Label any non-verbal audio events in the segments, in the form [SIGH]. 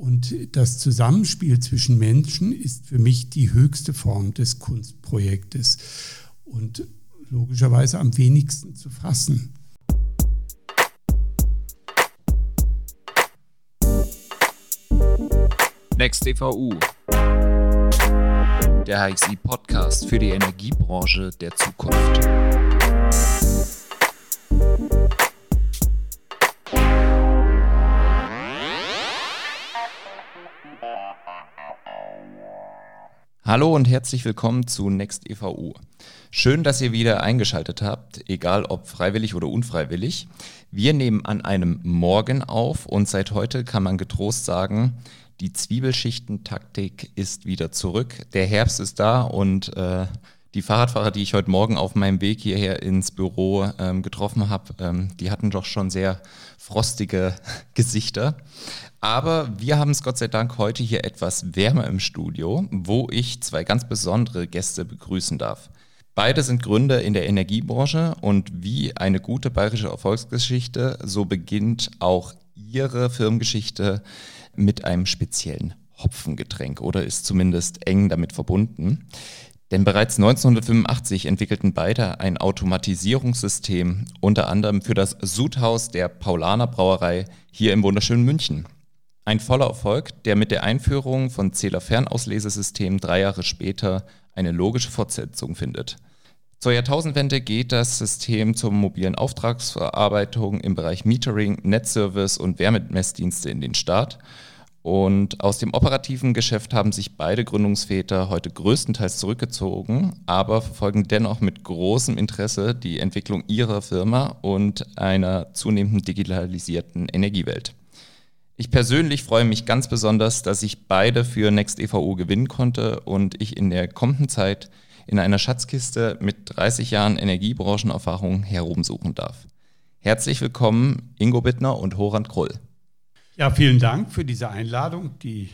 Und das Zusammenspiel zwischen Menschen ist für mich die höchste Form des Kunstprojektes und logischerweise am wenigsten zu fassen. Next DVU, der HXI Podcast für die Energiebranche der Zukunft. Hallo und herzlich willkommen zu Next EVU. Schön, dass ihr wieder eingeschaltet habt, egal ob freiwillig oder unfreiwillig. Wir nehmen an einem Morgen auf und seit heute kann man getrost sagen, die Zwiebelschichtentaktik ist wieder zurück. Der Herbst ist da und äh, die Fahrradfahrer, die ich heute Morgen auf meinem Weg hierher ins Büro ähm, getroffen habe, ähm, die hatten doch schon sehr frostige [LAUGHS] Gesichter. Aber wir haben es Gott sei Dank heute hier etwas wärmer im Studio, wo ich zwei ganz besondere Gäste begrüßen darf. Beide sind Gründer in der Energiebranche und wie eine gute bayerische Erfolgsgeschichte, so beginnt auch ihre Firmengeschichte mit einem speziellen Hopfengetränk oder ist zumindest eng damit verbunden. Denn bereits 1985 entwickelten beide ein Automatisierungssystem, unter anderem für das Sudhaus der Paulaner Brauerei hier im wunderschönen München. Ein voller Erfolg, der mit der Einführung von Zähler-Fernauslesesystem drei Jahre später eine logische Fortsetzung findet. Zur Jahrtausendwende geht das System zur mobilen Auftragsverarbeitung im Bereich Metering, Netzservice und Wärmemessdienste in den Start. Und aus dem operativen Geschäft haben sich beide Gründungsväter heute größtenteils zurückgezogen, aber verfolgen dennoch mit großem Interesse die Entwicklung ihrer Firma und einer zunehmend digitalisierten Energiewelt. Ich persönlich freue mich ganz besonders, dass ich beide für Next EVU gewinnen konnte und ich in der kommenden Zeit in einer Schatzkiste mit 30 Jahren Energiebranchenerfahrung herumsuchen darf. Herzlich willkommen, Ingo Bittner und Horand Krull. Ja, vielen Dank für diese Einladung. Die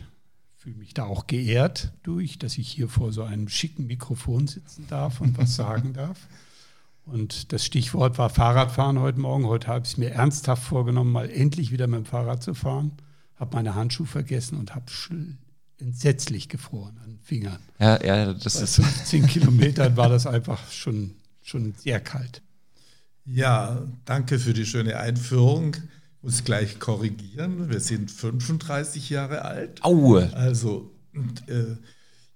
fühle mich da auch geehrt durch, dass ich hier vor so einem schicken Mikrofon sitzen darf und was [LAUGHS] sagen darf. Und das Stichwort war Fahrradfahren heute Morgen. Heute habe ich es mir ernsthaft vorgenommen, mal endlich wieder mit dem Fahrrad zu fahren. Habe meine Handschuhe vergessen und habe entsetzlich gefroren an den Fingern. Ja, ja, das Bei ist. 15 [LAUGHS] Kilometern war das einfach schon, schon sehr kalt. Ja, danke für die schöne Einführung. Muss gleich korrigieren. Wir sind 35 Jahre alt. Aue! Also, und, äh,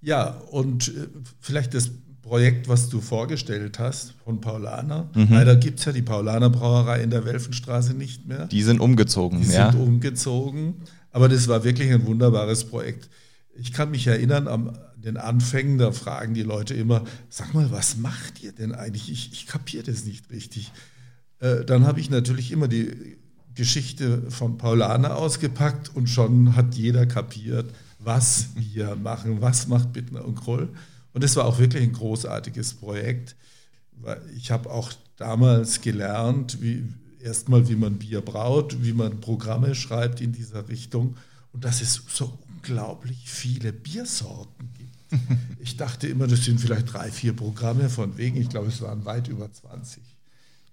ja, und äh, vielleicht das Projekt, was du vorgestellt hast von Paulaner. Mhm. Leider gibt es ja die Paulaner Brauerei in der Welfenstraße nicht mehr. Die sind umgezogen, Die ja. sind umgezogen. Aber das war wirklich ein wunderbares Projekt. Ich kann mich erinnern, am den Anfängen, da fragen die Leute immer, sag mal, was macht ihr denn eigentlich? Ich, ich kapiere das nicht richtig. Äh, dann habe ich natürlich immer die Geschichte von Paulaner ausgepackt und schon hat jeder kapiert, was wir machen, was macht Bittner und Kroll. Und es war auch wirklich ein großartiges Projekt. Ich habe auch damals gelernt, wie, erstmal, wie man Bier braut, wie man Programme schreibt in dieser Richtung und dass es so unglaublich viele Biersorten gibt. [LAUGHS] Ich dachte immer, das sind vielleicht drei, vier Programme von wegen. Ich glaube, es waren weit über 20.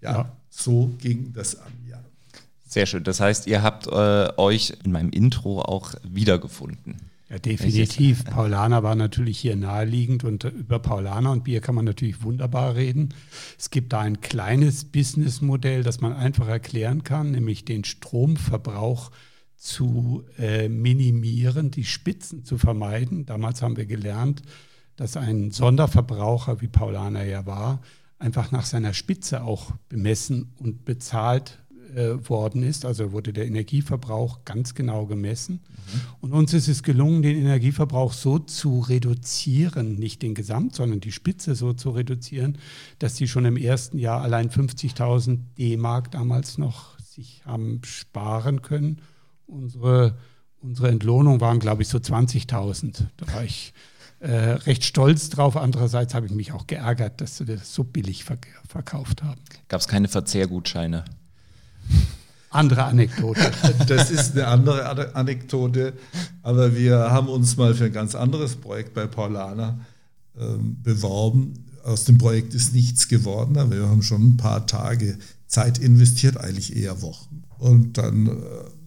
Ja, Ja. so ging das an, ja. Sehr schön. Das heißt, ihr habt äh, euch in meinem Intro auch wiedergefunden. Ja, definitiv. Paulaner war natürlich hier naheliegend und äh, über Paulaner und Bier kann man natürlich wunderbar reden. Es gibt da ein kleines Businessmodell, das man einfach erklären kann, nämlich den Stromverbrauch zu äh, minimieren, die Spitzen zu vermeiden. Damals haben wir gelernt, dass ein Sonderverbraucher, wie Paulaner ja war, einfach nach seiner Spitze auch bemessen und bezahlt äh, worden ist. Also wurde der Energieverbrauch ganz genau gemessen. Und uns ist es gelungen, den Energieverbrauch so zu reduzieren, nicht den Gesamt, sondern die Spitze so zu reduzieren, dass die schon im ersten Jahr allein 50.000 D-Mark damals noch sich haben sparen können. Unsere, unsere Entlohnung waren, glaube ich, so 20.000. Da war ich äh, recht stolz drauf. Andererseits habe ich mich auch geärgert, dass sie das so billig verk verkauft haben. Gab es keine Verzehrgutscheine? Andere Anekdote. [LAUGHS] Das ist eine andere Ane- Anekdote, aber wir haben uns mal für ein ganz anderes Projekt bei Paulaner ähm, beworben. Aus dem Projekt ist nichts geworden, aber wir haben schon ein paar Tage Zeit investiert, eigentlich eher Wochen. Und dann äh,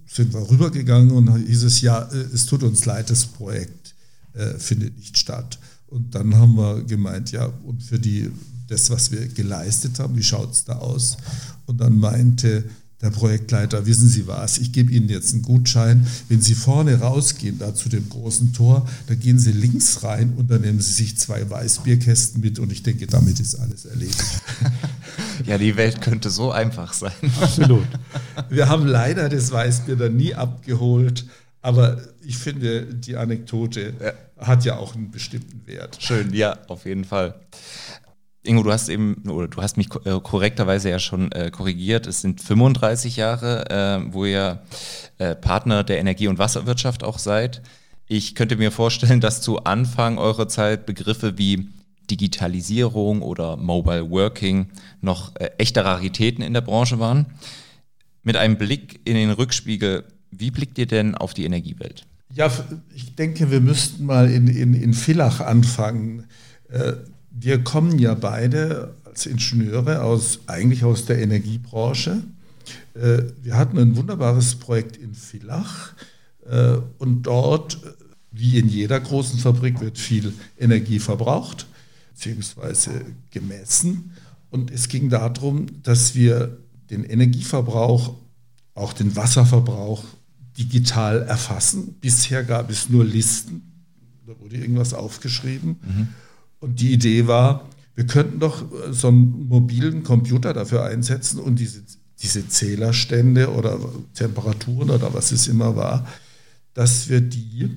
sind wir rübergegangen und hieß es, ja, äh, es tut uns leid, das Projekt äh, findet nicht statt. Und dann haben wir gemeint, ja, und für die, das, was wir geleistet haben, wie schaut es da aus? Und dann meinte der Projektleiter, wissen Sie was, ich gebe Ihnen jetzt einen Gutschein. Wenn Sie vorne rausgehen, da zu dem großen Tor, da gehen Sie links rein und dann nehmen Sie sich zwei Weißbierkästen mit und ich denke, damit ist alles erledigt. [LAUGHS] Ja, die Welt könnte so einfach sein. Absolut. Wir haben leider das Weißbier dann nie abgeholt, aber ich finde, die Anekdote ja. hat ja auch einen bestimmten Wert. Schön, ja, auf jeden Fall. Ingo, du hast eben, oder du hast mich äh, korrekterweise ja schon äh, korrigiert. Es sind 35 Jahre, äh, wo ihr äh, Partner der Energie- und Wasserwirtschaft auch seid. Ich könnte mir vorstellen, dass zu Anfang eurer Zeit Begriffe wie Digitalisierung oder Mobile Working noch äh, echte Raritäten in der Branche waren. Mit einem Blick in den Rückspiegel, wie blickt ihr denn auf die Energiewelt? Ja, ich denke, wir müssten mal in, in, in Villach anfangen. Äh, wir kommen ja beide als Ingenieure aus, eigentlich aus der Energiebranche. Äh, wir hatten ein wunderbares Projekt in Villach äh, und dort, wie in jeder großen Fabrik, wird viel Energie verbraucht bzw. gemessen. Und es ging darum, dass wir den Energieverbrauch, auch den Wasserverbrauch digital erfassen. Bisher gab es nur Listen, da wurde irgendwas aufgeschrieben. Mhm. Und die Idee war, wir könnten doch äh, so einen mobilen Computer dafür einsetzen und diese, diese Zählerstände oder Temperaturen oder was es immer war, dass wir die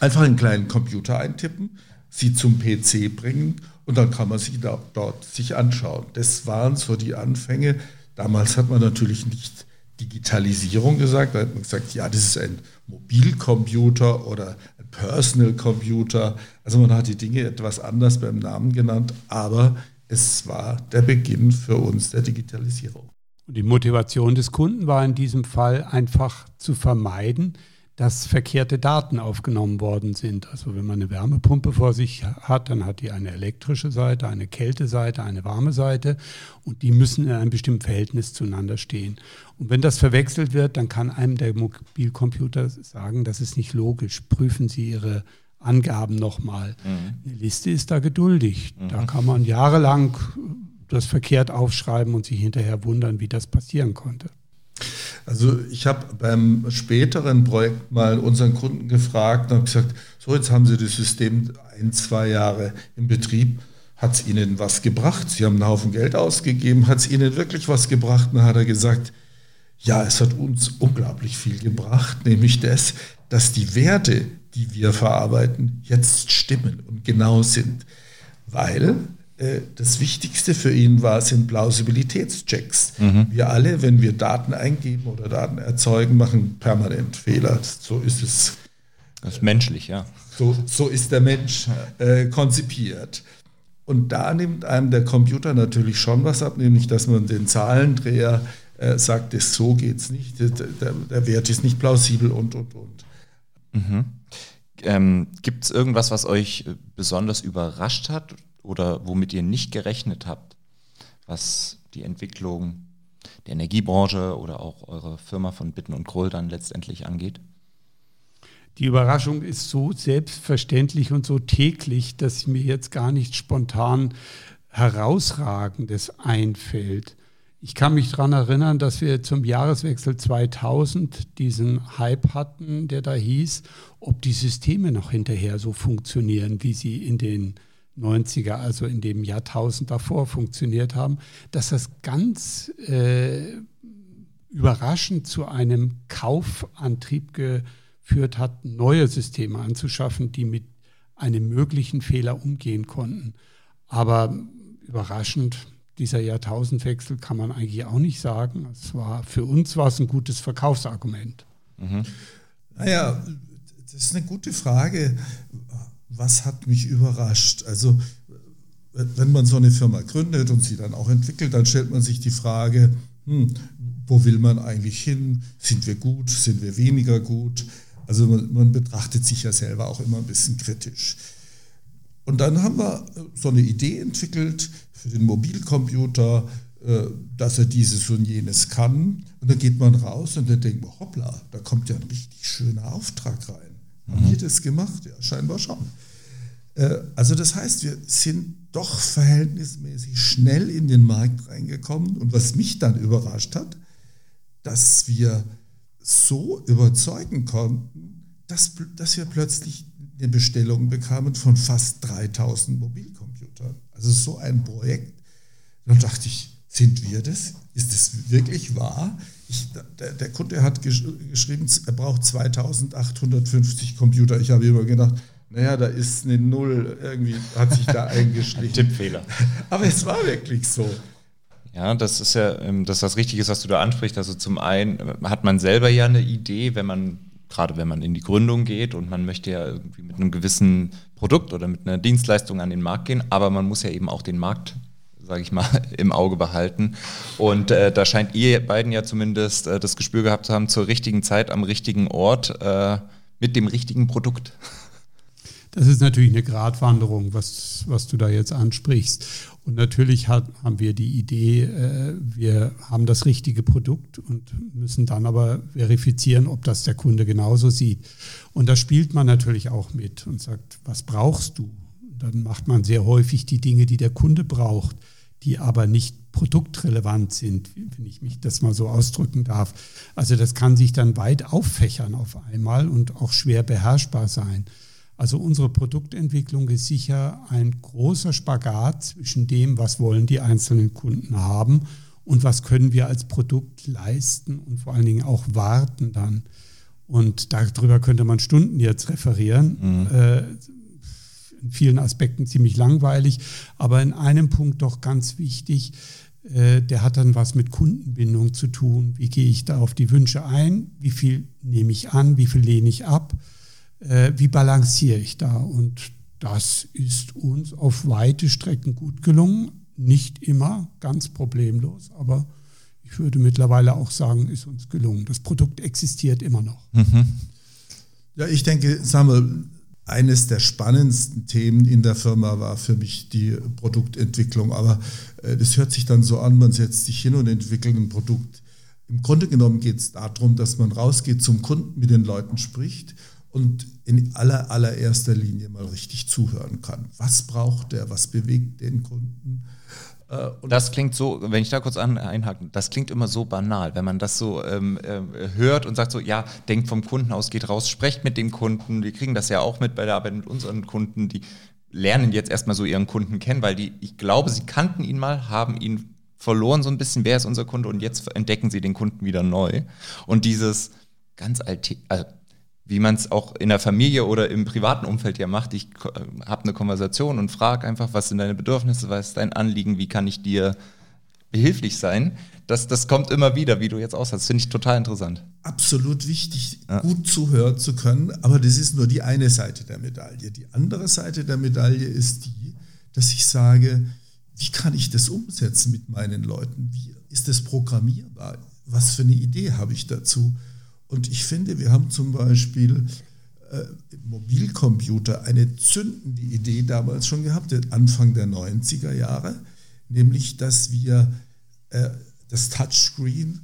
einfach in einen kleinen Computer eintippen, sie zum PC bringen und dann kann man sie da, dort sich anschauen. Das waren so die Anfänge. Damals hat man natürlich nicht Digitalisierung gesagt, da hat man gesagt, ja, das ist ein Mobilcomputer oder Personal Computer. Also man hat die Dinge etwas anders beim Namen genannt, aber es war der Beginn für uns der Digitalisierung. Und die Motivation des Kunden war in diesem Fall einfach zu vermeiden, dass verkehrte Daten aufgenommen worden sind. Also wenn man eine Wärmepumpe vor sich hat, dann hat die eine elektrische Seite, eine Kälteseite, eine warme Seite und die müssen in einem bestimmten Verhältnis zueinander stehen. Und wenn das verwechselt wird, dann kann einem der Mobilcomputer sagen, das ist nicht logisch. Prüfen Sie Ihre Angaben nochmal. Mhm. Eine Liste ist da geduldig. Mhm. Da kann man jahrelang das verkehrt aufschreiben und sich hinterher wundern, wie das passieren konnte. Also ich habe beim späteren Projekt mal unseren Kunden gefragt und habe gesagt, so jetzt haben Sie das System ein, zwei Jahre im Betrieb. Hat es Ihnen was gebracht? Sie haben einen Haufen Geld ausgegeben. Hat es Ihnen wirklich was gebracht? Und dann hat er gesagt, ja, es hat uns unglaublich viel gebracht, nämlich das, dass die Werte, die wir verarbeiten, jetzt stimmen und genau sind. Weil das Wichtigste für ihn war, sind Plausibilitätschecks. Mhm. Wir alle, wenn wir Daten eingeben oder Daten erzeugen, machen permanent Fehler. So ist es. Das ist menschlich, ja. So, so ist der Mensch äh, konzipiert. Und da nimmt einem der Computer natürlich schon was ab, nämlich dass man den Zahlendreher äh, sagt, das so geht es nicht, der, der, der, Wert ist nicht plausibel und, und, und. Mhm. Ähm, Gibt es irgendwas, was euch besonders überrascht hat oder womit ihr nicht gerechnet habt, was die Entwicklung der Energiebranche oder auch eure Firma von Bitten und Kroll dann letztendlich angeht? Die Überraschung ist so selbstverständlich und so täglich, dass mir jetzt gar nicht spontan herausragendes einfällt. Ich kann mich daran erinnern, dass wir zum Jahreswechsel 2000 diesen Hype hatten, der da hieß, ob die Systeme noch hinterher so funktionieren, wie sie in den 90er, also in dem Jahrtausend davor funktioniert haben, dass das ganz äh, überraschend zu einem Kaufantrieb geführt hat, neue Systeme anzuschaffen, die mit einem möglichen Fehler umgehen konnten. Aber überraschend, dieser Jahrtausendwechsel kann man eigentlich auch nicht sagen. Es war, für uns war es ein gutes Verkaufsargument. Mhm. Naja, das ist eine gute Frage was hat mich überrascht? Also wenn man so eine Firma gründet und sie dann auch entwickelt, dann stellt man sich die Frage, hm, wo will man eigentlich hin? Sind wir gut? Sind wir weniger gut? Also man, man, betrachtet sich ja selber auch immer ein bisschen kritisch. Und dann haben wir so eine Idee entwickelt für den Mobilcomputer, äh, äh, dass er dieses und jenes kann. Und dann geht man raus und dann denkt man, hoppla, da kommt ja ein richtig schöner Auftrag rein. Haben wir das gemacht? Ja, scheinbar schon. Äh, also das heißt, wir sind doch verhältnismäßig schnell in den Markt reingekommen. Und was mich dann überrascht hat, dass wir so überzeugen konnten, dass, dass wir plötzlich eine Bestellung bekamen von fast 3000 Mobilcomputern. Also so ein Projekt. Dann dachte ich, sind wir das? Ist das wirklich wahr? Ich, der, der, Kunde hat gesch geschrieben, er braucht 2850 Computer. Ich habe immer gedacht, naja, da ist eine Null, irgendwie hat sich da [LAUGHS] eingeschlichen. Tippfehler. [LAUGHS] Aber es war wirklich so. Ja, das ist ja ähm, das, ist das Richtige, was du da ansprichst. Also zum einen hat man selber ja eine Idee, wenn man, gerade wenn man in die Gründung geht und man möchte ja irgendwie mit einem gewissen Produkt oder mit einer Dienstleistung an den Markt gehen, aber man muss ja eben auch den Markt sage ich mal, [LAUGHS] im Auge behalten. Und äh, da scheint ihr beiden ja zumindest äh, das Gespür gehabt zu haben, zur richtigen Zeit am richtigen Ort äh, mit dem richtigen Produkt. Das ist natürlich eine Gratwanderung, was, was du da jetzt ansprichst. Und natürlich hat, haben wir die Idee, äh, wir haben das richtige Produkt und müssen dann aber verifizieren, ob das der Kunde genauso sieht. Und da spielt man natürlich auch mit und sagt, was brauchst du? Dann macht man sehr häufig die Dinge, die der Kunde braucht, die aber nicht produktrelevant sind, wenn ich mich das mal so ausdrücken darf. Also das kann sich dann weit auffächern auf einmal und auch schwer beherrschbar sein. Also unsere Produktentwicklung ist sicher ein großer Spagat zwischen dem, was wollen die einzelnen Kunden haben und was können wir als Produkt leisten und vor allen Dingen auch warten dann. Und darüber könnte man Stunden jetzt referieren. Mhm. In vielen Aspekten ziemlich langweilig, aber in einem Punkt doch ganz wichtig. Äh, der hat dann was mit Kundenbindung zu tun. Wie gehe ich da auf die Wünsche ein? Wie viel nehme ich an? Wie viel lehne ich ab? äh, wie balanciere ich da? Und das ist uns auf weite Strecken gut gelungen. Nicht immer ganz problemlos, aber ich würde mittlerweile auch sagen, ist uns gelungen. Das Produkt existiert immer noch. Mhm. Ja, ich denke, Samuel, eines der spannendsten Themen in der Firma war für mich die Produktentwicklung. Aber äh, das hört sich dann so an, man setzt sich hin und entwickelt ein Produkt. Im Grunde genommen geht es darum, dass man rausgeht zum Kunden, mit den Leuten spricht und in aller, allererster Linie mal richtig zuhören kann. Was braucht der? Was bewegt den Kunden? Äh, und das klingt so, wenn ich da kurz einhaken, das klingt immer so banal, wenn man das so ähm, äh, hört und sagt so, ja, denkt vom Kunden aus, geht raus, sprecht mit dem Kunden. Wir kriegen das ja auch mit bei der Arbeit mit unseren Kunden, die lernen jetzt erstmal so ihren Kunden kennen, weil die, ich glaube, sie kannten ihn mal, haben ihn verloren so ein bisschen, wer ist unser Kunde und jetzt entdecken sie den Kunden wieder neu. Und dieses ganz alte, äh, wie man es auch in der Familie oder im privaten Umfeld ja macht. Ich äh, habe eine Konversation und frage einfach, was sind deine Bedürfnisse, was ist dein Anliegen, wie kann ich dir behilflich sein. Das, das kommt immer wieder, wie du jetzt aussahst. Das finde ich total interessant. Absolut wichtig, ja. gut zuhören zu können, aber das ist nur die eine Seite der Medaille. Die andere Seite der Medaille ist die, dass ich sage, wie kann ich das umsetzen mit meinen Leuten? Wie ist das programmierbar? Was für eine Idee habe ich dazu? Und ich finde, wir haben zum Beispiel äh, Mobilcomputer eine zündende Idee damals schon gehabt, Anfang der 90er Jahre, nämlich dass wir äh, das Touchscreen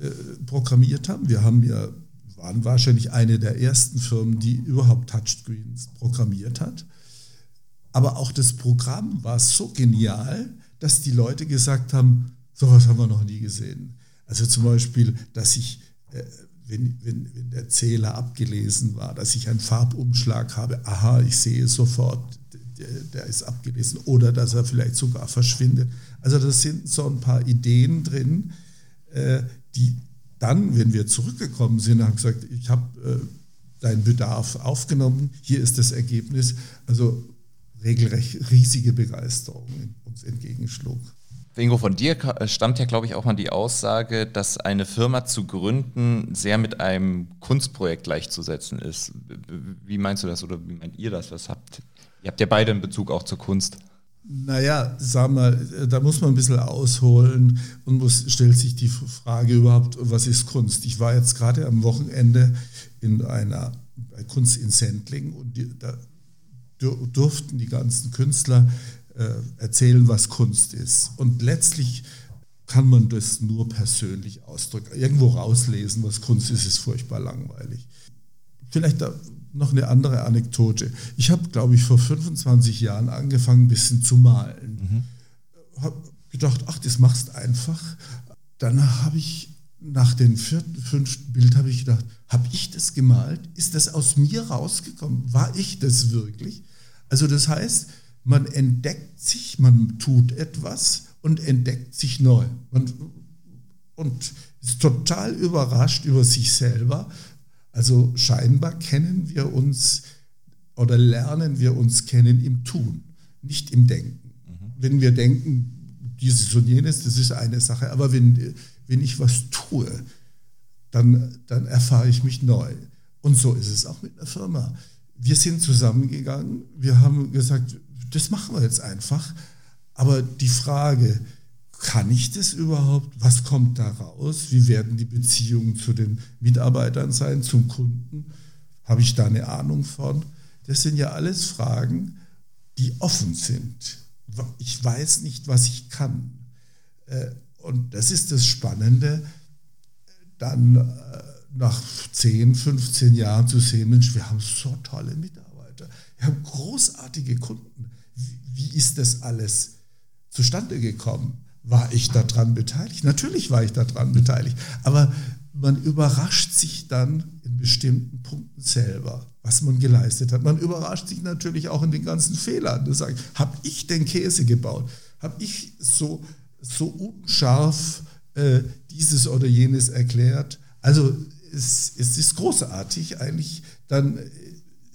äh, programmiert haben. Wir haben ja, waren wahrscheinlich eine der ersten Firmen, die überhaupt Touchscreens programmiert hat. Aber auch das Programm war so genial, dass die Leute gesagt haben, sowas haben wir noch nie gesehen. Also zum Beispiel, dass ich äh, wenn, wenn, wenn der Zähler abgelesen war, dass ich einen Farbumschlag habe, aha, ich sehe sofort, der, der ist abgelesen oder dass er vielleicht sogar verschwindet. Also das sind so ein paar Ideen drin, äh, die dann, wenn wir zurückgekommen sind, haben gesagt, ich habe äh, deinen Bedarf aufgenommen, hier ist das Ergebnis. Also regelrecht riesige Begeisterung uns entgegenschlug. Ingo, von dir stammt ja, glaube ich, auch mal die Aussage, dass eine Firma zu gründen sehr mit einem Kunstprojekt gleichzusetzen ist. Wie meinst du das oder wie meint ihr das? Was habt ihr? habt ja beide einen Bezug auch zur Kunst. Naja, sag mal, da muss man ein bisschen ausholen und muss, stellt sich die Frage überhaupt, was ist Kunst? Ich war jetzt gerade am Wochenende in einer Kunst in Sendling und die, da durften die ganzen Künstler erzählen, was Kunst ist. Und letztlich kann man das nur persönlich ausdrücken. Irgendwo rauslesen, was Kunst ist, ist furchtbar langweilig. Vielleicht noch eine andere Anekdote. Ich habe, glaube ich, vor 25 Jahren angefangen, ein bisschen zu malen. Mhm. Habe gedacht, ach, das machst einfach. Dann habe ich nach dem vierten, fünften Bild habe ich gedacht, habe ich das gemalt? Ist das aus mir rausgekommen? War ich das wirklich? Also das heißt, man entdeckt sich, man tut etwas und entdeckt sich neu. Man, und ist total überrascht über sich selber. Also scheinbar kennen wir uns oder lernen wir uns kennen im Tun, nicht im Denken. Mhm. Wenn wir denken, dieses und jenes, das ist eine Sache, aber wenn, wenn ich was tue, dann, dann erfahre ich mich neu. Und so ist es auch mit einer Firma. Wir sind zusammengegangen, wir haben gesagt, das machen wir jetzt einfach. Aber die Frage, kann ich das überhaupt? Was kommt da raus? Wie werden die Beziehungen zu den Mitarbeitern sein, zum Kunden? Habe ich da eine Ahnung von? Das sind ja alles Fragen, die offen sind. Ich weiß nicht, was ich kann. Äh, und das ist das Spannende, dann äh, nach 10, 15 Jahren zu sehen, Mensch, wir haben so tolle Mitarbeiter, wir haben großartige Kunden. Wie ist das alles zustande gekommen? War ich daran beteiligt? Natürlich war ich daran beteiligt. Aber man überrascht sich dann in bestimmten Punkten selber, was man geleistet hat. Man überrascht sich natürlich auch in den ganzen Fehlern. Da sagt, habe ich den Käse gebaut? Habe ich so, so unscharf äh, dieses oder jenes erklärt? Also es, es ist großartig eigentlich dann äh,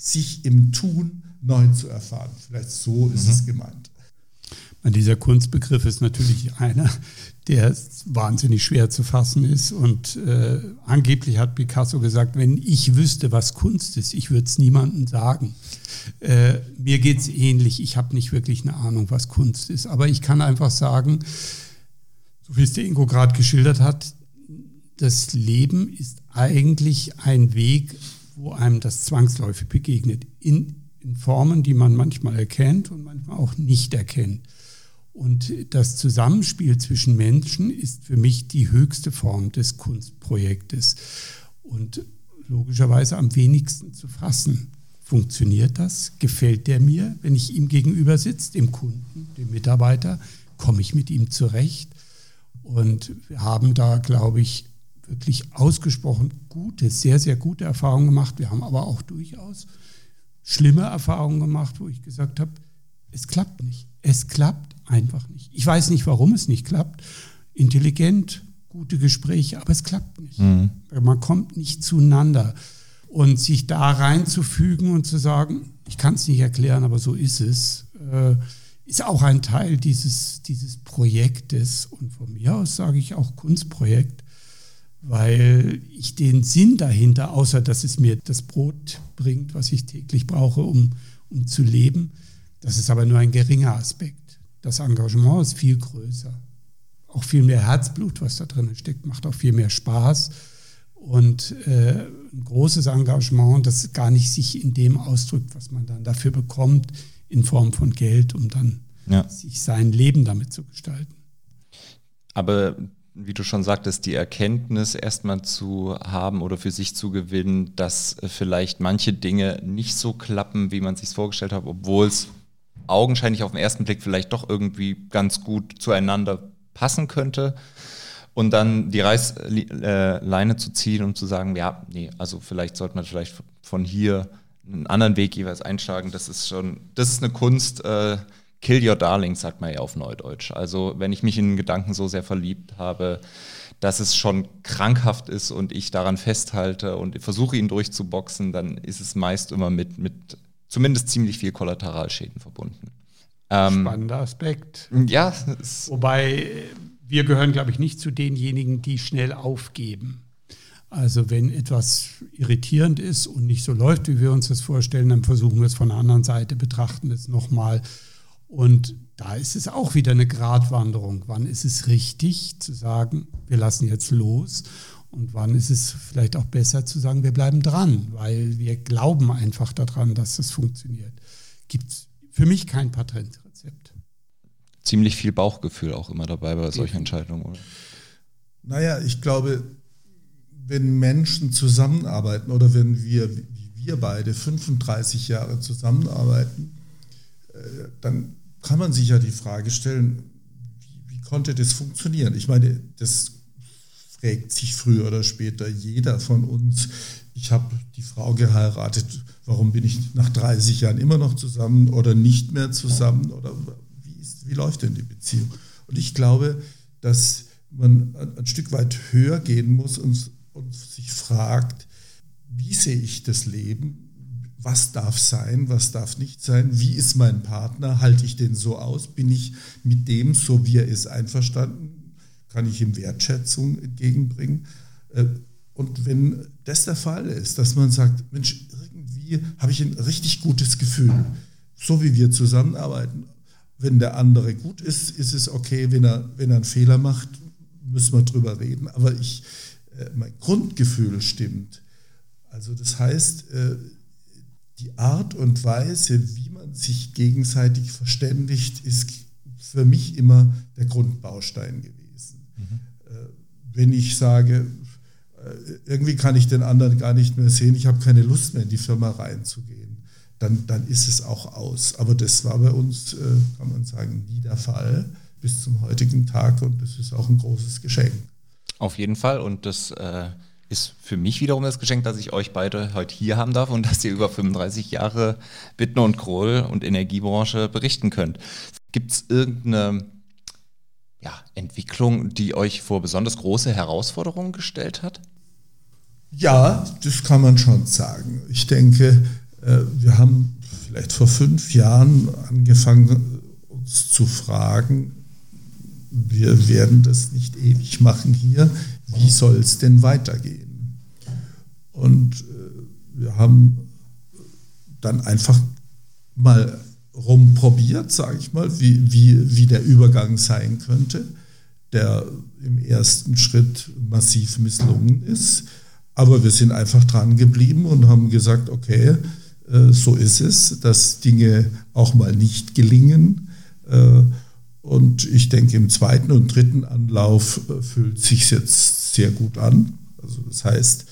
sich im Tun neu zu erfahren. Vielleicht so ist mhm. es gemeint. Dieser Kunstbegriff ist natürlich einer, der wahnsinnig schwer zu fassen ist. Und äh, angeblich hat Picasso gesagt, wenn ich wüsste, was Kunst ist, ich würde es niemandem sagen. Äh, mir geht es ähnlich. Ich habe nicht wirklich eine Ahnung, was Kunst ist. Aber ich kann einfach sagen, so wie es der Ingo gerade geschildert hat, das Leben ist eigentlich ein Weg, wo einem das zwangsläufig begegnet. In, in Formen, die man manchmal erkennt und manchmal auch nicht erkennt. Und das Zusammenspiel zwischen Menschen ist für mich die höchste Form des Kunstprojektes und logischerweise am wenigsten zu fassen. Funktioniert das? Gefällt der mir, wenn ich ihm gegenüber sitze, dem Kunden, dem Mitarbeiter? Komme ich mit ihm zurecht? Und wir haben da, glaube ich, wirklich ausgesprochen gute, sehr, sehr gute Erfahrungen gemacht. Wir haben aber auch durchaus schlimme Erfahrungen gemacht, wo ich gesagt habe, es klappt nicht. Es klappt einfach nicht. Ich weiß nicht, warum es nicht klappt. Intelligent, gute Gespräche, aber es klappt nicht. Mhm. Man kommt nicht zueinander. Und sich da reinzufügen und zu sagen, ich kann es nicht erklären, aber so ist es, äh, ist auch ein Teil dieses, dieses Projektes. Und von mir aus sage ich auch Kunstprojekt, weil ich den Sinn dahinter, außer dass es mir das Brot bringt, was ich täglich brauche, um, um zu leben, das ist aber nur ein geringer Aspekt. Das Engagement ist viel größer. Auch viel mehr Herzblut, was da drin steckt, macht auch viel mehr Spaß. Und äh, ein großes Engagement, das gar nicht sich in dem ausdrückt, was man dann dafür bekommt, in Form von Geld, um dann ja. sich sein Leben damit zu gestalten. Aber wie du schon sagtest, die Erkenntnis erstmal zu haben oder für sich zu gewinnen, dass vielleicht manche Dinge nicht so klappen, wie man sich vorgestellt hat, obwohl es augenscheinlich auf den ersten Blick vielleicht doch irgendwie ganz gut zueinander passen könnte. Und dann die Reißleine zu ziehen und zu sagen, ja, nee, also vielleicht sollte man vielleicht von hier einen anderen Weg jeweils einschlagen. Das ist schon, das ist eine Kunst. Äh, kill your darling, sagt man ja auf Neudeutsch. Also wenn ich mich in Gedanken so sehr verliebt habe, dass es schon krankhaft ist und ich daran festhalte und versuche ihn durchzuboxen, dann ist es meist immer mit, mit zumindest ziemlich viel Kollateralschäden verbunden. Ähm, Spannender Aspekt. Ja. Wobei wir gehören, glaube ich, nicht zu denjenigen, die schnell aufgeben. Also wenn etwas irritierend ist und nicht so läuft, wie wir uns das vorstellen, dann versuchen wir es von der anderen Seite, betrachten es nochmal. Und da ist es auch wieder eine Gratwanderung. Wann ist es richtig zu sagen, wir lassen jetzt los und wann ist es vielleicht auch besser zu sagen, wir bleiben dran, weil wir glauben einfach daran, dass das funktioniert. Gibt es für mich kein Patentrezept. ziemlich viel Bauchgefühl auch immer dabei bei solchen Entscheidungen, oder? Naja, ich glaube, wenn Menschen zusammenarbeiten oder wenn wir, wie wir beide, 35 Jahre zusammenarbeiten, äh, dann kann man sich ja die Frage stellen, wie, wie konnte das funktionieren? Ich meine, das fragt sich früher oder später jeder von uns. Ich habe die Frau geheiratet, warum bin ich nach 30 Jahren immer noch zusammen oder nicht mehr zusammen oder wie, ist, wie läuft denn die Beziehung? Und ich glaube, dass man ein, Stück weit höher gehen muss und, und sich fragt, wie sehe ich das Leben? Was darf sein, was darf nicht sein? Wie ist mein Partner? Halte ich den so aus? Bin ich mit dem, so wie er ist, einverstanden? Kann ich ihm Wertschätzung entgegenbringen? Äh, und wenn das der Fall ist, dass man sagt, Mensch, irgendwie habe ich ein richtig gutes Gefühl, so wie wir zusammenarbeiten. Wenn der andere gut ist, ist es okay, wenn er, wenn er einen Fehler macht, müssen wir drüber reden. Aber ich, äh, mein Grundgefühl stimmt. Also das heißt, äh, die Art und Weise, wie man sich gegenseitig verständigt, ist für mich immer der Grundbaustein gewesen. Mhm. Äh, wenn ich sage, irgendwie kann ich den anderen gar nicht mehr sehen, ich habe keine Lust mehr in die Firma reinzugehen, dann, dann ist es auch aus. Aber das war bei uns, kann man sagen, nie der Fall bis zum heutigen Tag und das ist auch ein großes Geschenk. Auf jeden Fall und das äh, ist für mich wiederum das Geschenk, dass ich euch beide heute hier haben darf und dass ihr über 35 Jahre Bittner und Kroll und Energiebranche berichten könnt. Gibt es irgendeine ja, Entwicklung, die euch vor besonders große Herausforderungen gestellt hat? Ja, das kann man schon sagen. Ich denke, äh, wir haben vielleicht vor fünf Jahren angefangen, uns zu fragen, wir werden das nicht ewig machen hier, wie soll es denn weitergehen? Und äh, wir haben dann einfach mal rumprobiert, sage ich mal, wie, wie, wie der Übergang sein könnte, der im ersten Schritt massiv misslungen ist. Aber wir sind einfach dran geblieben und haben gesagt, okay, äh, so ist es, dass Dinge auch mal nicht gelingen. Äh, und ich denke, im zweiten und dritten Anlauf fühlt sich jetzt sehr gut an. Also das heißt,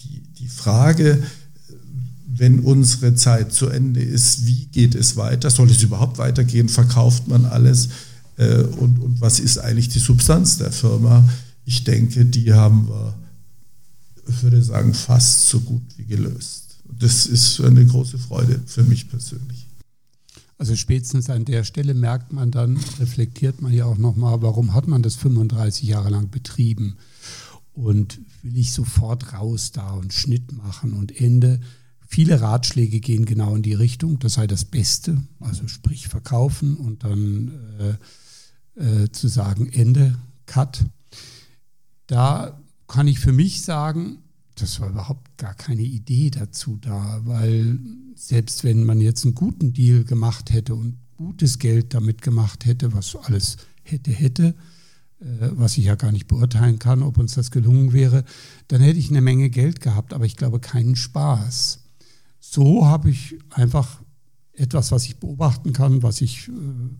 die, die Frage, wenn unsere Zeit zu Ende ist, wie geht es weiter? Soll es überhaupt weitergehen? Verkauft man alles? Äh, und, und was ist eigentlich die Substanz der Firma? Ich denke, die haben wir, ich würde sagen, fast so gut wie gelöst. Das ist eine große Freude für mich persönlich. Also spätestens an der Stelle merkt man dann, reflektiert man ja auch nochmal, warum hat man das 35 Jahre lang betrieben? Und will ich sofort raus da und Schnitt machen und Ende? Viele Ratschläge gehen genau in die Richtung, das sei das Beste, also sprich verkaufen und dann äh, äh, zu sagen Ende, Cut. Da kann ich für mich sagen, das war überhaupt gar keine Idee dazu da, weil selbst wenn man jetzt einen guten Deal gemacht hätte und gutes Geld damit gemacht hätte, was alles hätte, hätte, äh, was ich ja gar nicht beurteilen kann, ob uns das gelungen wäre, dann hätte ich eine Menge Geld gehabt, aber ich glaube keinen Spaß. So habe ich einfach etwas, was ich beobachten kann, was ich äh,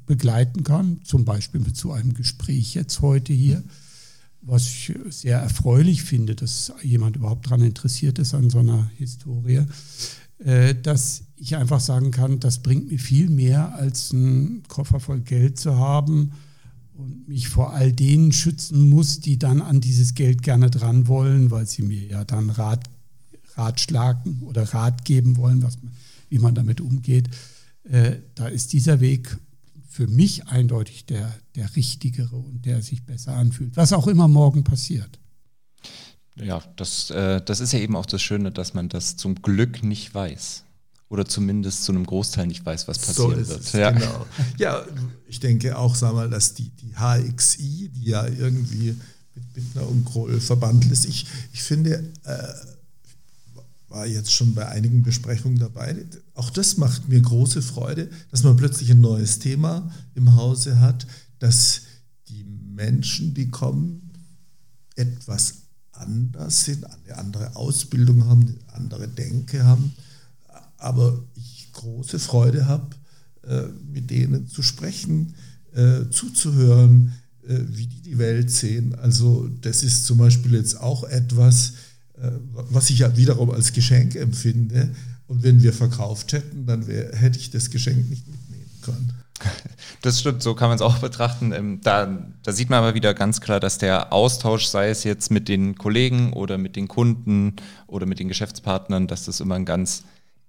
begleiten kann, zum Beispiel mit so einem Gespräch jetzt heute hier, was ich sehr erfreulich finde, dass jemand überhaupt daran interessiert ist an so einer Historie. Äh, dass ich einfach sagen kann, das bringt mir viel mehr, als einen Koffer voll Geld zu haben und mich vor all denen schützen muss, die dann an dieses Geld gerne dran wollen, weil sie mir ja dann Rat, Ratschlagen oder Rat geben wollen, was man, wie man damit umgeht. Äh, da ist dieser Weg für mich eindeutig der, der richtigere und der sich besser anfühlt, was auch immer morgen passiert. Ja, das, äh, das ist ja eben auch das Schöne, dass man das zum Glück nicht weiß. Oder zumindest zu einem Großteil nicht weiß, was passieren so wird. Es, ja. Genau. ja, ich denke auch, sag mal, dass die, die HXI, die ja irgendwie mit Bittner und Kroll verbandelt ist, ich, ich finde, äh, war jetzt schon bei einigen Besprechungen dabei, auch das macht mir große Freude, dass man plötzlich ein neues Thema im Hause hat, dass die Menschen, die kommen, etwas anders sind, eine andere Ausbildung haben, eine andere Denke haben, aber ich große Freude habe, äh, mit denen zu sprechen, äh, zuzuhören, äh, wie die die Welt sehen. Also das ist zum Beispiel jetzt auch etwas, was ich ja wiederum als Geschenk empfinde. Und wenn wir verkauft hätten, dann wär, hätte ich das Geschenk nicht mitnehmen können. [LAUGHS] Das stimmt, so kann man es auch betrachten. Ähm, da, da, sieht man aber wieder ganz klar, dass der Austausch, sei es jetzt mit den Kollegen oder mit den Kunden oder mit den Geschäftspartnern, dass das immer ein ganz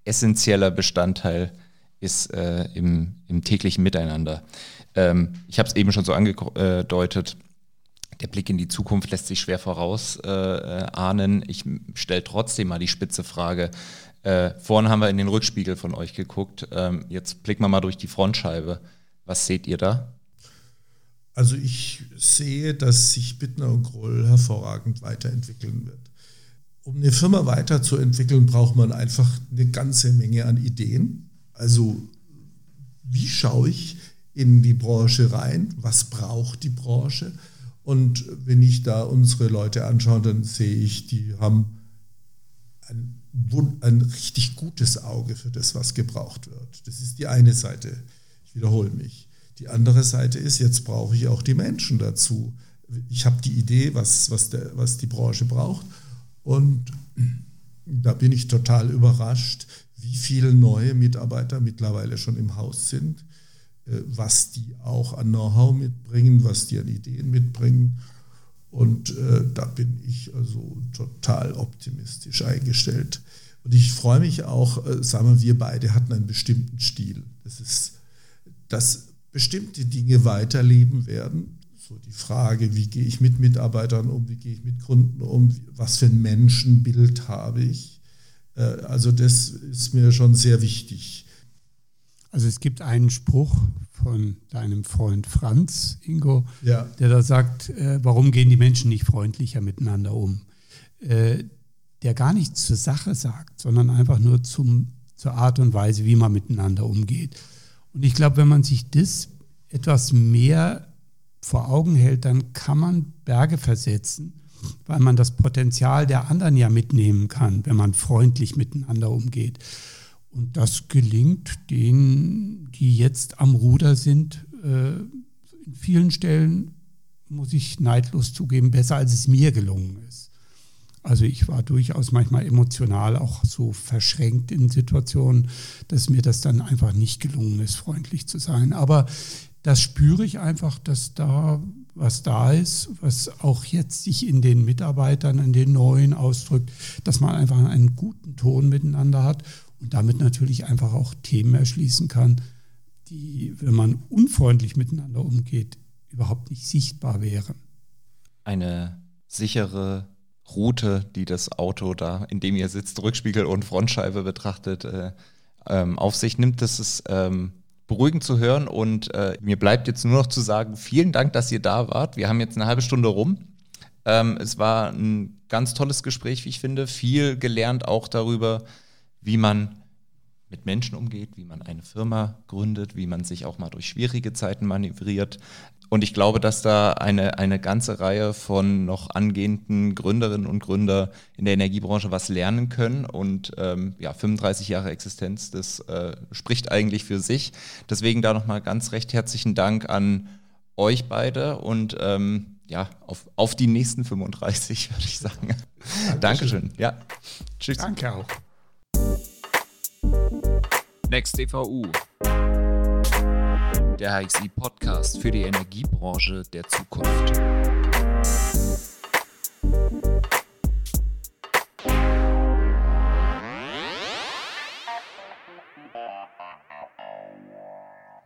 essentieller Bestandteil ist äh, im, im, täglichen Miteinander. Ähm, ich habe es eben schon so angedeutet, der Blick in die Zukunft lässt sich schwer vorausahnen. Äh, ich stelle trotzdem mal die spitze Frage, äh, vorhin haben wir in den Rückspiegel von euch geguckt. Ähm, jetzt blicken wir mal durch die Frontscheibe. Was seht ihr da? Also ich sehe, dass sich Bittner und Groll hervorragend weiterentwickeln wird. Um eine Firma weiterzuentwickeln, braucht man einfach eine ganze Menge an Ideen. Also wie schaue ich in die Branche rein? Was braucht die Branche? Und wenn ich da unsere Leute anschaue, dann sehe ich, die haben ein ein richtig gutes Auge für das, was gebraucht wird. Das ist die eine Seite. Ich wiederhole mich. Die andere Seite ist, jetzt brauche ich auch die Menschen dazu. Ich habe die Idee, was, was, der, was die Branche braucht. Und da bin ich total überrascht, wie viele neue Mitarbeiter mittlerweile schon im Haus sind, was die auch an Know-how mitbringen, was die an Ideen mitbringen. Und äh, da bin ich also total optimistisch eingestellt. Und ich freue mich auch, äh, sagen wir, wir beide hatten einen bestimmten Stil. Das ist, dass bestimmte Dinge weiterleben werden. So die Frage, wie gehe ich mit Mitarbeitern um, wie gehe ich mit Kunden um, was für ein Menschenbild habe ich. Äh, also das ist mir schon sehr wichtig. Also es gibt einen Spruch von deinem Freund Franz, Ingo, ja. der da sagt, äh, warum gehen die Menschen nicht freundlicher miteinander um? Äh, der gar nichts zur Sache sagt, sondern einfach nur zum, zur Art und Weise, wie man miteinander umgeht. Und ich glaube, wenn man sich das etwas mehr vor Augen hält, dann kann man Berge versetzen, weil man das Potenzial der anderen ja mitnehmen kann, wenn man freundlich miteinander umgeht. Und das gelingt denen, die jetzt am Ruder sind, äh, in vielen Stellen, muss ich neidlos zugeben, besser als es mir gelungen ist. Also ich war durchaus manchmal emotional auch so verschränkt in Situationen, dass mir das dann einfach nicht gelungen ist, freundlich zu sein. Aber das spüre ich einfach, dass da was da ist, was auch jetzt sich in den Mitarbeitern, in den Neuen ausdrückt, dass man einfach einen guten Ton miteinander hat und damit natürlich einfach auch Themen erschließen kann, die, wenn man unfreundlich miteinander umgeht, überhaupt nicht sichtbar wären. Eine sichere Route, die das Auto da, in dem ihr sitzt, Rückspiegel und Frontscheibe betrachtet, äh, ähm, auf sich nimmt, das ist ähm, beruhigend zu hören. Und äh, mir bleibt jetzt nur noch zu sagen, vielen Dank, dass ihr da wart. Wir haben jetzt eine halbe Stunde rum. Ähm, es war ein ganz tolles Gespräch, wie ich finde. Viel gelernt auch darüber, wie man mit Menschen umgeht, wie man eine Firma gründet, wie man sich auch mal durch schwierige Zeiten manövriert. Und ich glaube, dass da eine, eine ganze Reihe von noch angehenden Gründerinnen und Gründer in der Energiebranche was lernen können. Und ähm, ja, 35 Jahre Existenz, das äh, spricht eigentlich für sich. Deswegen da nochmal ganz recht herzlichen Dank an euch beide und ähm, ja, auf, auf die nächsten 35, [LAUGHS] würde ich sagen. Dankeschön. Dankeschön. Ja. Tschüss. Danke auch. Next DVU. Der HXI Podcast für die Energiebranche der Zukunft.